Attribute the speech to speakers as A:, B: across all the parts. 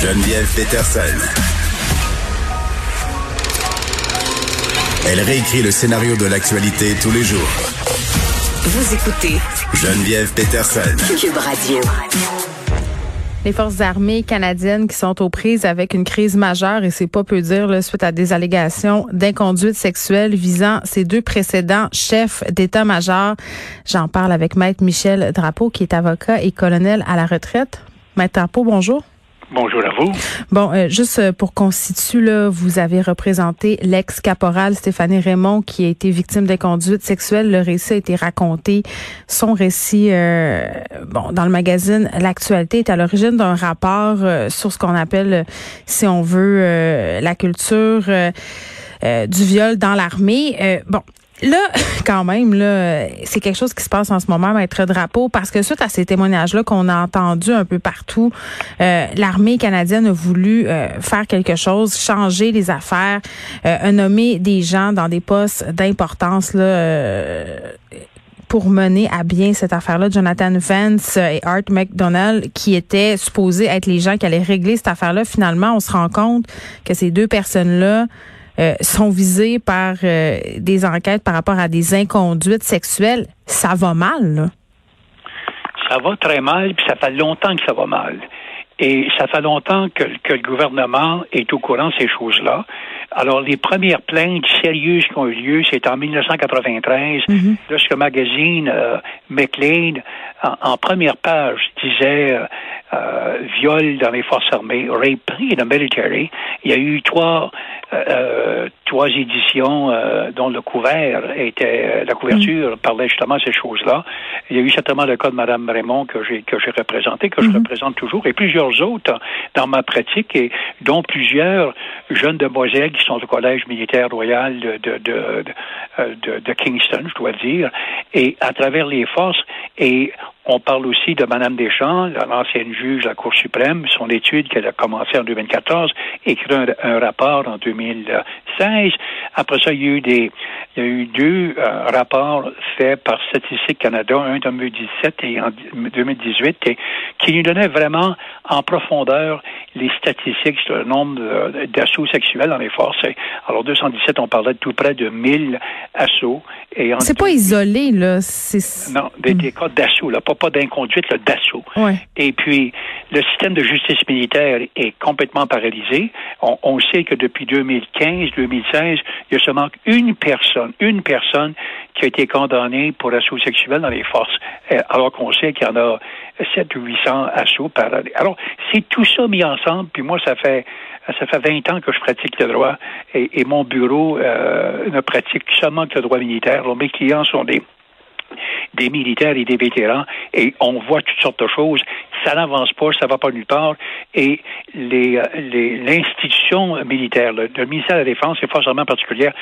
A: Geneviève Peterson. Elle réécrit le scénario de l'actualité tous les jours.
B: Vous écoutez
A: Geneviève Peterson.
B: Cube Radio.
C: Les forces armées canadiennes qui sont aux prises avec une crise majeure, et c'est pas peu dire, là, suite à des allégations d'inconduite sexuelle visant ces deux précédents chefs d'état-major. J'en parle avec Maître Michel Drapeau, qui est avocat et colonel à la retraite. Maître Drapeau, bonjour.
D: Bonjour à vous.
C: Bon, euh, juste euh, pour là, vous avez représenté l'ex-caporal Stéphanie Raymond qui a été victime d'inconduite sexuelle. Le récit a été raconté. Son récit, euh, bon, dans le magazine L'actualité est à l'origine d'un rapport sur ce qu'on appelle, si on veut, la culture du viol dans l'armée. bon, Là, quand même, là, c'est quelque chose qui se passe en ce moment, Maître Drapeau, parce que suite à ces témoignages-là qu'on a entendus un peu partout, euh, l'armée canadienne a voulu euh, faire quelque chose, changer les affaires, euh, nommer des gens dans des postes d'importance là. Euh, pour mener à bien cette affaire-là, Jonathan Vance et Art McDonald, qui étaient supposés être les gens qui allaient régler cette affaire-là, finalement, on se rend compte que ces deux personnes-là euh, sont visés par euh, des enquêtes par rapport à des inconduites sexuelles, ça va mal. Là.
D: Ça va très mal, puis ça fait longtemps que ça va mal. Et ça fait longtemps que, que le gouvernement est au courant de ces choses-là. Alors, les premières plaintes sérieuses qui ont eu lieu, c'est en 1993, mm-hmm. lorsque le magazine euh, McLean, en, première page, disait euh, euh, viol dans les forces armées, rape in the military. Il y a eu trois euh, trois éditions euh, dont le couvert était la couverture mm. parlait justement de ces choses-là. Il y a eu certainement le cas de Mme Raymond que j'ai que j'ai représenté, que je mm-hmm. représente toujours, et plusieurs autres dans ma pratique, et dont plusieurs jeunes demoiselles qui sont au collège militaire royal de de, de, de, de Kingston, je dois dire, et à travers les forces. Et on parle aussi de Mme Deschamps, l'ancienne juge de la Cour suprême, son étude qu'elle a commencé en 2014, écrit un, rapport en 2016. Après ça, il y a eu des, il y a eu deux euh, rapports faits par Statistique Canada, un en 2017 et en 2018, et, qui nous donnaient vraiment en profondeur les statistiques sur le nombre d'assauts sexuels dans les forces. Alors, 217, on parlait de tout près de 1000 assauts.
C: C'est pas isolé, là.
D: Non, des, des cas d'assaut, là, pas pas d'inconduite, d'assaut. Et puis, le système de justice militaire est complètement paralysé. On, sait que depuis 2015-2016, il y a seulement une personne, une personne qui a été condamnée pour assaut sexuel dans les forces, euh, alors qu'on sait qu'il y en a 7 ou 800 assauts par année. Alors, c'est tout ça mis ensemble, puis moi, ça fait ça fait 20 ans que je pratique le droit et, mon bureau euh, ne pratique seulement que le droit militaire. mes clients sont des des militaires et des vétérans, et on voit toutes sortes de choses. Ça n'avance pas, ça va pas nulle part, et les, les, l'institution militaire, le, ministère de la Défense, et forcément particulière,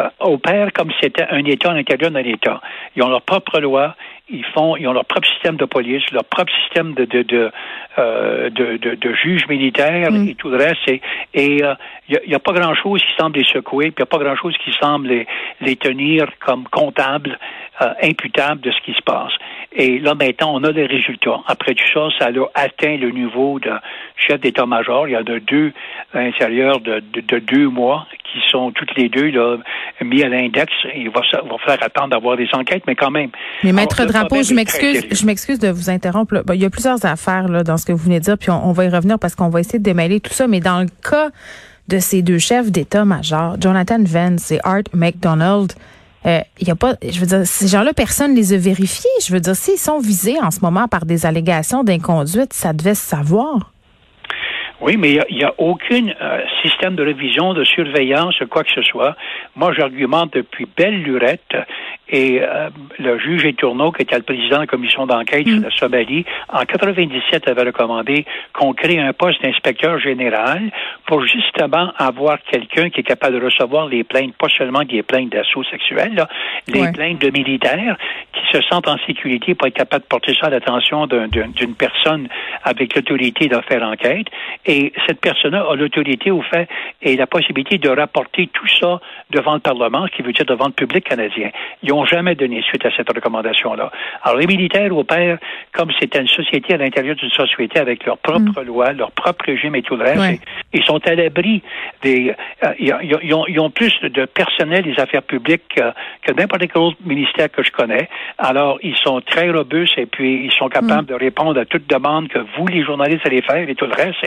D: euh, opère comme si c'était un État à l'intérieur d'un État. Ils ont leur propre loi, ils font, ils ont leur propre système de police, leur propre système de de de, euh, de, de, de juges militaires mm. et tout le reste. Et il euh, n'y a, a, pas grand chose qui semble les secouer, puis il n'y a pas grand chose qui semble les, les tenir comme comptables, euh, imputables de ce qui se passe. Et là maintenant, on a des résultats. Après tout ça, ça a atteint le niveau de chef d'état-major. Il y en a deux à l'intérieur de, de, de, deux mois qui sont toutes les deux là, mis à l'index. Il va, va falloir attendre d'avoir des enquêtes, mais quand même.
C: Mais maître Drapeau, je m'excuse, je m'excuse de vous interrompre. il y a plusieurs affaires là, dans ce que vous venez de dire, puis on, va y revenir parce qu'on va essayer de démêler tout ça. Mais dans le cas de ces deux chefs d'état-major, Jonathan Vance et Art McDonald, il euh, y a pas, je veux dire, ces gens-là, personne ne les a vérifiés. Je veux dire, s'ils sont visés en ce moment par des allégations d'inconduite, ça devait se savoir.
D: Oui, mais il n'y a, aucun euh, système de révision, de surveillance, quoi que ce soit. Moi, j'argumente depuis belle lurette et euh, le juge Etourneau, qui était le président de la commission d'enquête sur mm. la Somalie, en 97 avait recommandé qu'on crée un poste d'inspecteur général pour justement avoir quelqu'un qui est capable de recevoir les plaintes, pas seulement des plaintes d'assaut sexuel, les plaintes de militaires qui se sentent en sécurité pour être capable de porter ça à l'attention d'une personne avec l'autorité d'en faire enquête. Et cette personne-là a l'autorité au fait et la possibilité de rapporter tout ça devant le Parlement, ce qui veut dire devant le public canadien. Ils n'ont jamais donné suite à cette recommandation-là. Alors, les militaires opèrent comme c'était une société à l'intérieur d'une société avec leurs propres mm. lois, leur propre régime et tout le reste. Ils sont à l'abri des... Euh, ils, ont, plus de personnel des affaires publiques que n'importe quel autre ministère que je connais. Alors, ils sont très robustes et puis ils sont capables mm. de répondre à toute demande que vous, les journalistes, allez faire et tout le reste.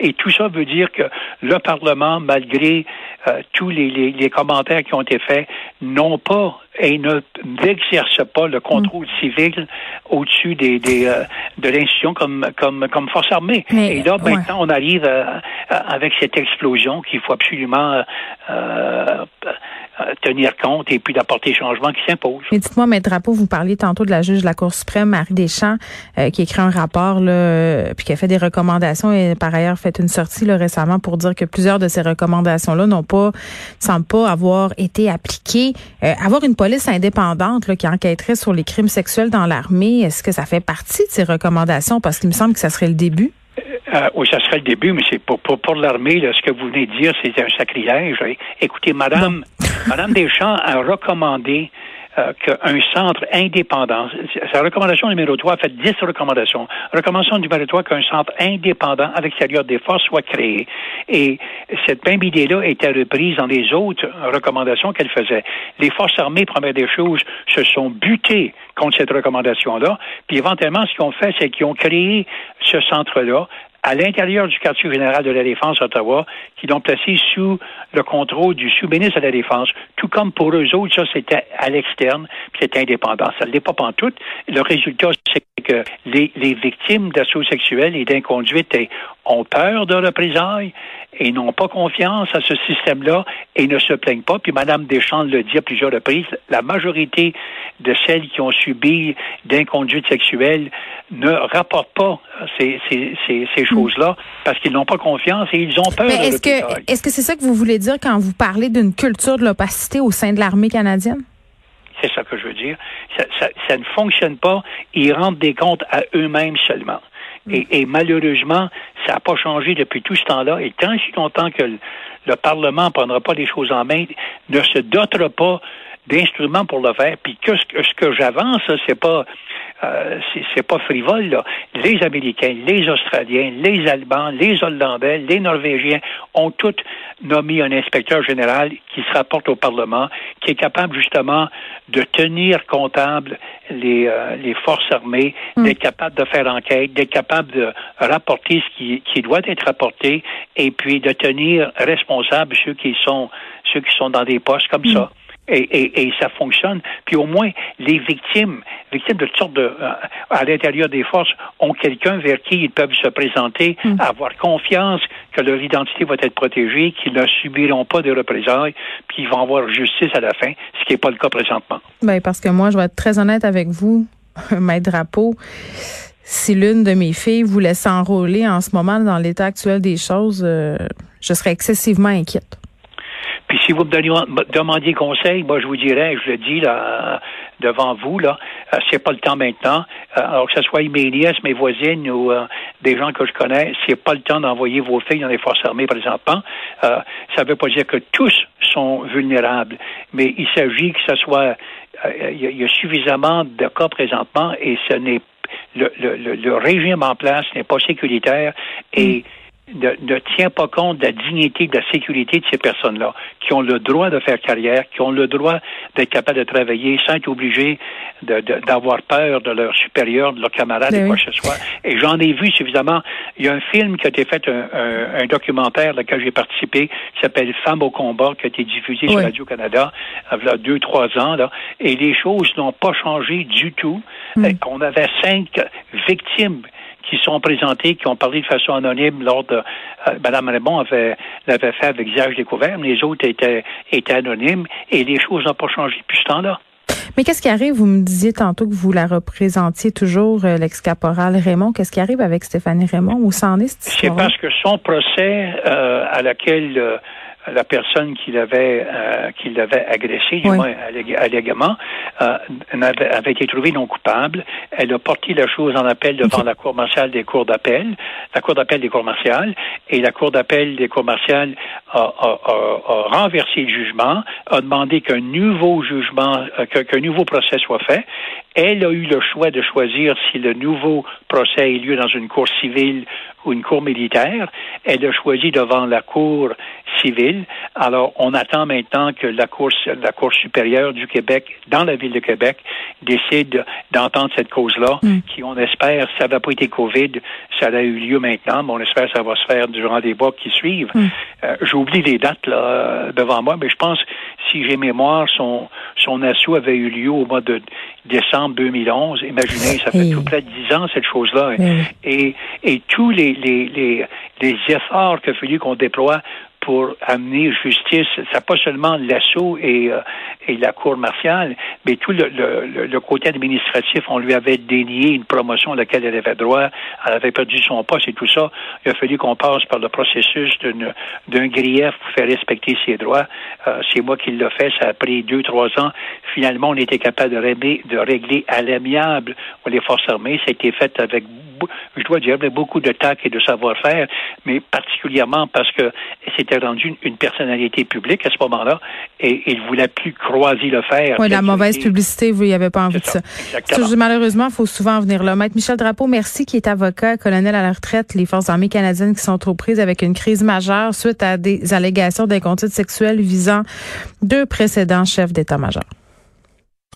D: Et, tout ça veut dire que le Parlement, malgré euh, tous les, les, commentaires qui ont été faits, n'ont pas et ne n'exerce pas le contrôle mm. civil au-dessus des, des euh, de l'institution comme comme comme force armée. et là maintenant on arrive euh, avec cette explosion qu'il faut absolument tenir compte et puis d'apporter les changements qui s'imposent.
C: Mais dites-moi, Maître Drapeau, vous parliez tantôt de la juge de la Cour suprême, Marie Deschamps, euh, qui écrit un rapport là, puis qui a fait des recommandations et par ailleurs fait une sortie là, récemment pour dire que plusieurs de ces recommandations-là n'ont pas, semblent pas avoir été appliquées. avoir une police indépendante qui enquêterait sur les crimes sexuels dans l'armée, est-ce que ça fait partie de ces recommandations? Parce qu'il me semble que ça serait le début.
D: Euh, oui, ça serait le début, mais c'est pour, pour, pour l'armée, ce que vous venez de dire, c'est un sacrilège. Écoutez, Madame, Madame Deschamps a recommandé euh, qu'un centre indépendant, sa recommandation numéro 3 a fait 10 recommandations. Recommandation numéro 3 qu'un centre indépendant à l'extérieur des forces soit créé. Et cette même idée-là était reprise dans les autres recommandations qu'elle faisait. Les forces armées, première des choses, se sont butées contre cette recommandation-là. Puis éventuellement, ce qu'ils ont fait, c'est qu'ils ont créé ce centre-là à l'intérieur du quartier général de la Défense Ottawa, qui l'ont placé sous le contrôle du sous-ministre de la Défense, tout comme pour eux autres, ça c'était à l'externe, puis c'était indépendant. Ça ne l'est pas tout. Le résultat, c'est que les, les victimes d'assauts sexuels et d'inconduite ont peur de représailles et n'ont pas confiance à ce système-là et ne se plaignent pas. Puis Mme Deschamps le dit à plusieurs reprises, la majorité de celles qui ont subi d'inconduite sexuelle ne rapportent pas ces, ces, ces, choses-là parce qu'ils n'ont pas confiance et ils ont peur.
C: Mais est-ce que est-ce que c'est ça que vous voulez dire quand vous parlez d'une culture de l'opacité au sein de l'armée canadienne?
D: C'est ça que je veux dire. Ça, ça, ça ne fonctionne pas. Ils rendent des comptes à eux-mêmes seulement. Et, malheureusement, ça n'a pas changé depuis tout ce temps-là. Et tant si longtemps que le, Parlement ne prendra pas les choses en main, ne se dotera pas d'instruments pour le faire. Puis que ce que, j'avance, c'est pas euh, c'est pas frivole. Là. Les Américains, les Australiens, les Allemands, les Hollandais, les Norvégiens ont tous nommé un inspecteur général qui se rapporte au Parlement, qui est capable justement de tenir comptable les, euh, les forces armées, hmm. d'être capable de faire enquête, d'être capable de rapporter ce qui, qui doit être rapporté, et puis de tenir responsable ceux qui sont ceux qui sont dans des postes comme hmm. ça. Et, et, et, ça fonctionne. Puis au moins, les victimes, victimes de toutes sortes de, euh, à l'intérieur des forces, ont quelqu'un vers qui ils peuvent se présenter, hmm. avoir confiance que leur identité va être protégée, qu'ils ne subiront pas de représailles, puis ils vont avoir justice à la fin, ce qui n'est pas le cas présentement.
C: Ben parce que moi, je vais être très honnête avec vous, Maître Drapeau. Si l'une de mes filles voulait s'enrôler en ce moment dans l'état actuel des choses, euh, je serais excessivement inquiète.
D: Puis si vous me demandiez conseil, moi je vous dirais, je le dis là devant vous là, euh, c'est pas le temps maintenant. Euh, alors que ce soit mes nièces, mes voisines ou euh, des gens que je connais, c'est pas le temps d'envoyer vos filles dans les forces armées présentement. ça ne veut pas dire que tous sont vulnérables, mais il s'agit que ce soit il y, a suffisamment de cas présentement et ce n'est le, le, le, régime en place n'est pas sécuritaire et mm ne, tient pas compte de la dignité, de la sécurité de ces personnes-là, qui ont le droit de faire carrière, qui ont le droit d'être capables de travailler sans être obligés d'avoir peur de leurs supérieurs, de leurs camarades et ben quoi que ce soit. Et j'en ai vu suffisamment. Il y a un film qui a été fait, un, documentaire dans lequel j'ai participé, qui s'appelle Femmes au combat, qui a été diffusé sur Radio-Canada il y a deux, trois ans. Là, et les choses n'ont pas changé du tout. Mm. On avait cinq victimes qui sont présentés, qui ont parlé de façon anonyme lors de euh, Mme Raymond avait l'avait fait avec visage découvert, mais les autres étaient étaient anonymes et les choses n'ont pas changé depuis ce temps-là.
C: Mais qu'est-ce qui arrive? Vous me disiez tantôt que vous la représentiez toujours, euh, l'ex-caporal Raymond. Qu'est-ce qui arrive avec Stéphanie Raymond? Où s'en est
D: C'est parce que son procès euh, à laquelle la personne qui l'avait euh, qui l'avait agressé, du moins allégamment, euh, avait, été trouvée non coupable. Elle a porté la chose en appel devant la Cour martiale des cours d'appel, la Cour d'appel des cours martiales, et la Cour d'appel des cours martiales a, a, a, renversé le jugement, a demandé qu'un nouveau jugement, euh, qu'un nouveau procès soit fait. Elle a eu le choix de choisir si le nouveau procès ait lieu dans une cour civile ou une cour militaire. Elle a choisi devant la cour civile. Alors, on attend maintenant que la cour, la cour supérieure du Québec, dans la ville de Québec, décide d'entendre cette cause-là, mm. qui, on espère, ça n'a pas été COVID, ça a eu lieu maintenant, mais on espère que ça va se faire durant les mois qui suivent. Mm. Euh, j'oublie les dates là devant moi, mais je pense, si j'ai mémoire, son, son assaut avait eu lieu au mois de décembre 2011. Imaginez, ça fait tout près de dix ans, cette chose-là. Et, et tous les, les, les, les efforts qu'il a fallu qu'on déploie pour amener justice, c'est pas seulement l'assaut et, euh, et la cour martiale, mais tout le, côté administratif, on lui avait dénié une promotion à laquelle elle avait droit, elle avait perdu son poste et tout ça. Il a fallu qu'on passe par le processus d'un grief pour faire respecter ses droits. Euh, c'est moi qui l'ai fait, ça a pris deux, trois ans. Finalement, on était capable de régler, de régler à l'amiable les forces armées. Ça a été fait avec je dois dire, beaucoup de tact et de savoir-faire, mais particulièrement parce que c'était rendu une, personnalité publique à ce moment-là et il voulait plus croiser le fer.
C: Oui, la mauvaise publicité, vous n'y avez pas envie de ça. Malheureusement, il faut souvent venir là. Maître Michel Drapeau, merci, qui est avocat, colonel à la retraite, les forces armées canadiennes qui sont trop prises avec une crise majeure suite à des allégations d'inconduite sexuelle visant deux précédents chefs d'état-major.